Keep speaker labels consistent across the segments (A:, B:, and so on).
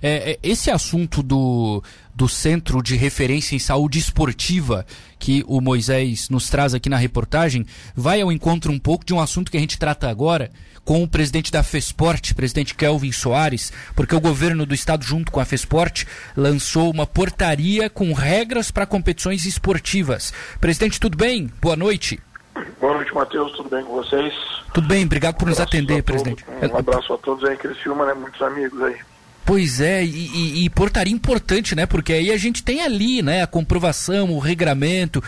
A: É, é, esse assunto do, do Centro de Referência em Saúde Esportiva, que o Moisés nos traz aqui na reportagem, vai ao encontro um pouco de um assunto que a gente trata agora com o presidente da FESPORT, presidente Kelvin Soares, porque o governo do estado, junto com a FESPORT, lançou uma portaria com regras para competições esportivas. Presidente, tudo bem? Boa noite.
B: Boa noite, Matheus. Tudo bem com vocês?
A: Tudo bem, obrigado por
B: um
A: nos atender, presidente.
B: Um abraço a todos aí, Criciúma, né? Muitos amigos aí.
A: Pois é, e, e, portaria importante, né? Porque aí a gente tem ali, né, a comprovação, o regramento.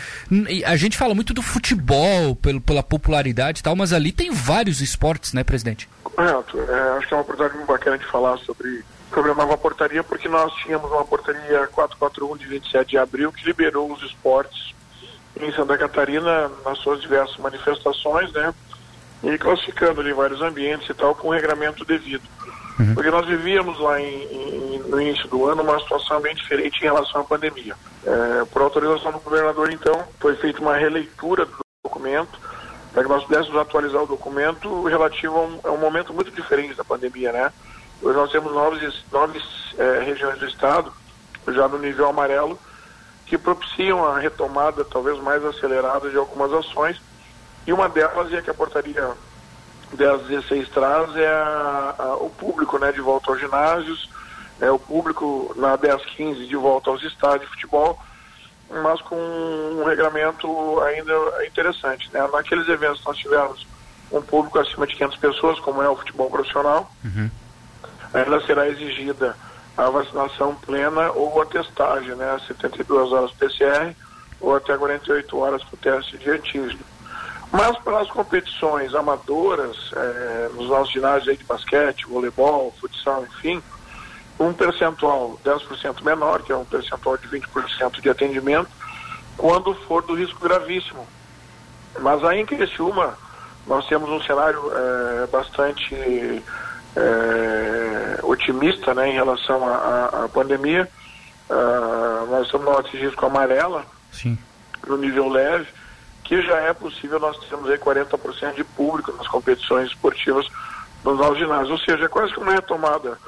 A: A gente fala muito do futebol, pelo, pela popularidade e tal, mas ali tem vários esportes, né, presidente?
B: Correto. É, acho que é uma oportunidade muito bacana de falar sobre, sobre a nova portaria, porque nós tínhamos uma portaria 441 de 27 de abril que liberou os esportes em Santa Catarina nas suas diversas manifestações, né? E classificando ali vários ambientes e tal, com o regramento devido. Uhum. Porque nós vivíamos lá em, em, no início do ano uma situação bem diferente em relação à pandemia. É, por autorização do governador, então, foi feita uma releitura do documento para que nós pudéssemos atualizar o documento relativo a um, a um, momento muito diferente da pandemia, né? Hoje nós temos nove, nove é, regiões do estado, já no nível amarelo, que propiciam a retomada talvez mais acelerada de algumas ações, e uma delas é que a portaria 1016 traz é a, a, o público né, de volta aos ginásios, é, o público na 1015 de volta aos estádios de futebol, mas com um regramento ainda interessante. Né? Naqueles eventos nós tivemos um público acima de 500 pessoas, como é o futebol profissional, uhum. ainda será exigida a vacinação plena ou a testagem, né? 72 horas PCR ou até 48 horas para o teste de antígeno. Mas para as competições amadoras, é, nos nossos ginásios de basquete, voleibol, futsal, enfim, um percentual 10% menor, que é um percentual de 20% de atendimento, quando for do risco gravíssimo. Mas aí em Criciúma, nós temos um cenário é, bastante é, otimista né, em relação à pandemia. Uh, nós estamos no risco amarela, Sim. no nível leve, que já é possível nós termos aí 40% de público nas competições esportivas nos nossos ginásios. Ou seja, é quase que uma retomada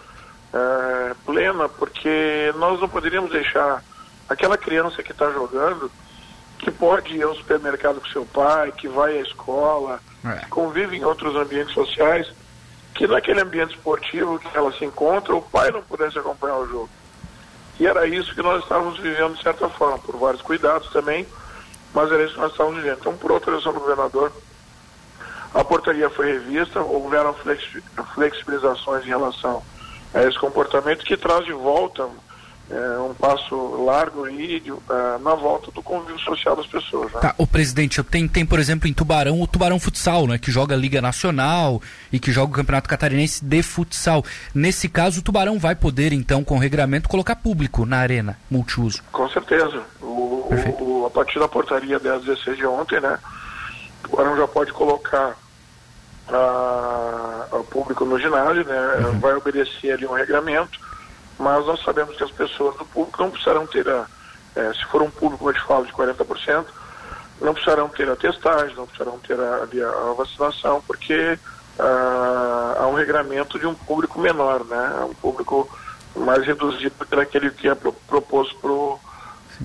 B: é, plena, porque nós não poderíamos deixar aquela criança que está jogando, que pode ir ao supermercado com seu pai, que vai à escola, é. que convive em outros ambientes sociais, que naquele ambiente esportivo que ela se encontra, o pai não pudesse acompanhar o jogo. E era isso que nós estávamos vivendo de certa forma, por vários cuidados também, mas era isso que nós estávamos vivendo. Então, por autorização do governador, a portaria foi revista, houveram flexibilizações em relação a esse comportamento que traz de volta é, um passo largo de, uh, na volta do convívio social das pessoas. Né?
A: Tá, o presidente, tem, tem, por exemplo, em Tubarão o Tubarão Futsal, né, que joga a Liga Nacional e que joga o Campeonato Catarinense de futsal. Nesse caso, o Tubarão vai poder, então, com regramento, colocar público na arena multiuso.
B: Com certeza. O, o, a partir da portaria 1016 de ontem, né, o Tubarão já pode colocar a, a público no ginásio, né, uhum. vai obedecer ali um regramento mas nós sabemos que as pessoas do público não precisarão ter, a, é, se for um público, como eu te falo, de 40%, não precisarão ter a testagem, não precisarão ter a, a, a vacinação, porque ah, há um regramento de um público menor, né? Um público mais reduzido do que aquele que é proposto para o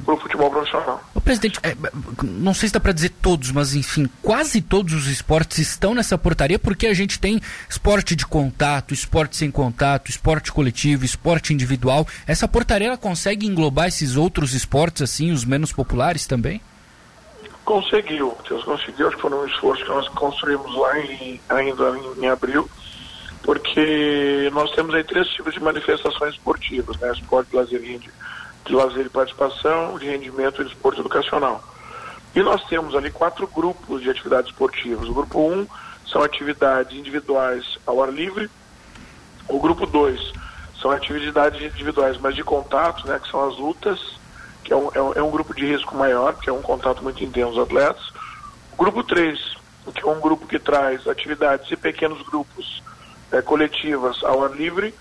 B: para o futebol profissional.
A: O presidente, é, não sei se dá para dizer todos, mas enfim, quase todos os esportes estão nessa portaria porque a gente tem esporte de contato, esporte sem contato, esporte coletivo, esporte individual. Essa portaria consegue englobar esses outros esportes assim, os menos populares também?
B: Conseguiu, Deus conseguiu, acho que foi um esforço que nós construímos lá em, ainda em, em abril, porque nós temos aí três tipos de manifestações esportivas, né? Esporte, lazer e de lazer e participação, de rendimento e desporto educacional. E nós temos ali quatro grupos de atividades esportivas. O grupo 1 um são atividades individuais ao ar livre. O grupo 2 são atividades individuais, mas de contato, né, que são as lutas, que é um, é um, é um grupo de risco maior, que é um contato muito intenso dos atletas. O grupo 3, que é um grupo que traz atividades e pequenos grupos é, coletivas ao ar livre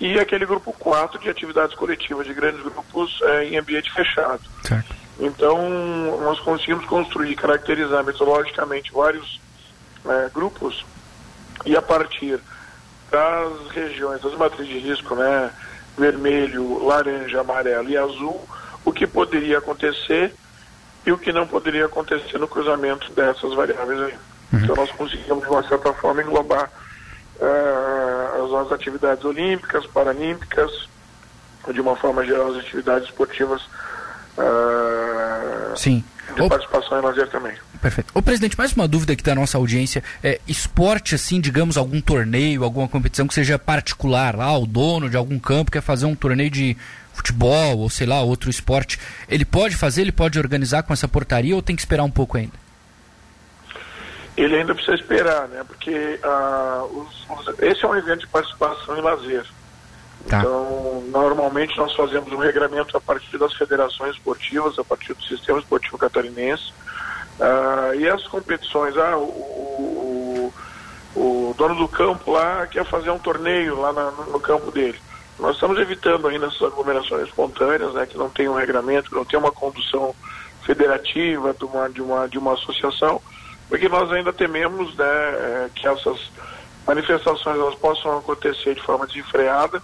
B: e aquele grupo 4 de atividades coletivas de grandes grupos é, em ambiente fechado. Certo. Então, nós conseguimos construir, caracterizar metodologicamente vários é, grupos e a partir das regiões, das matrizes de risco, né, vermelho, laranja, amarelo e azul, o que poderia acontecer e o que não poderia acontecer no cruzamento dessas variáveis aí. Uhum. Então nós conseguimos, de uma certa forma, englobar uh, as nossas atividades olímpicas, paralímpicas, de uma forma geral as atividades esportivas uh,
A: Sim.
B: de participação em lazer também.
A: Perfeito. Ô presidente, mais uma dúvida aqui da nossa audiência. É, esporte, assim, digamos, algum torneio, alguma competição que seja particular lá, o dono de algum campo quer fazer um torneio de futebol ou sei lá, outro esporte, ele pode fazer, ele pode organizar com essa portaria ou tem que esperar um pouco ainda?
B: Ele ainda precisa esperar, né? Porque os, os, esse é um evento de participação e lazer. Tá. Então, normalmente nós fazemos um regramento a partir das federações esportivas, a partir do sistema esportivo catarinense. Uh, e as competições, ah, o, o, o, dono do campo lá quer fazer um torneio lá na, no campo dele. Nós estamos evitando ainda essas aglomerações espontâneas, né, que não tem um regramento, que não tem uma condução federativa de uma, de uma, de uma associação, porque nós ainda tememos né, é, que essas manifestações elas possam acontecer de forma desenfreada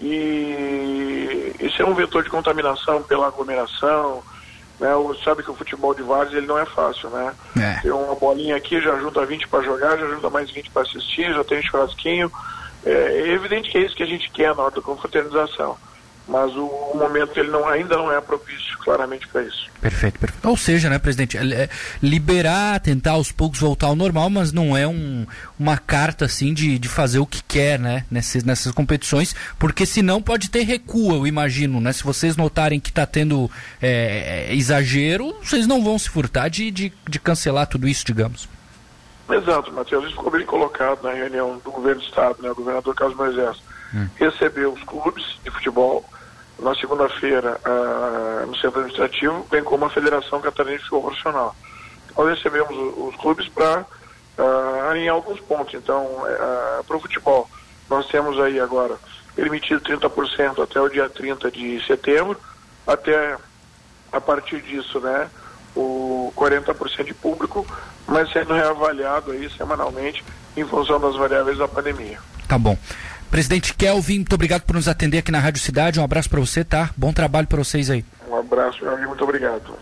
B: e isso é um vetor de contaminação pela aglomeração, né? O, sabe que o futebol de vários ele não é fácil, né? É. Tem uma bolinha aqui, já junta 20 para jogar, já junta mais 20 para assistir, já tem churrasquinho, é, é, evidente que é isso que a gente quer na hora da confraternização. Mas o, o momento ele não, ainda não é propício claramente para isso.
A: Perfeito, perfeito. Ou seja, né, presidente, é, é, liberar, tentar aos poucos voltar ao normal, mas não é um, uma carta assim de, de fazer o que quer, né, nessas, nessas competições, porque senão pode ter recuo, eu imagino, né? Se vocês notarem que está tendo é, exagero, vocês não vão se furtar de, de, de cancelar tudo isso, digamos.
B: Exato, Matheus. Isso ficou bem colocado na reunião do governo do Estado, né? O governador Carlos Moisés hum. recebeu os clubes de futebol na segunda-feira uh, no centro administrativo, bem como a Federação Catarinense de Profissional. Nós recebemos os, clubes para uh, alinhar alguns pontos. Então, uh, para o futebol, nós temos aí agora permitido 30% até o dia 30 de setembro, até a partir disso, né? o 40% de público, mas sendo reavaliado aí semanalmente em função das variáveis da pandemia.
A: Tá bom. Presidente Kelvin, muito obrigado por nos atender aqui na Rádio Cidade. Um abraço para você, tá? Bom trabalho para vocês aí.
B: Um abraço, meu amigo. Muito obrigado.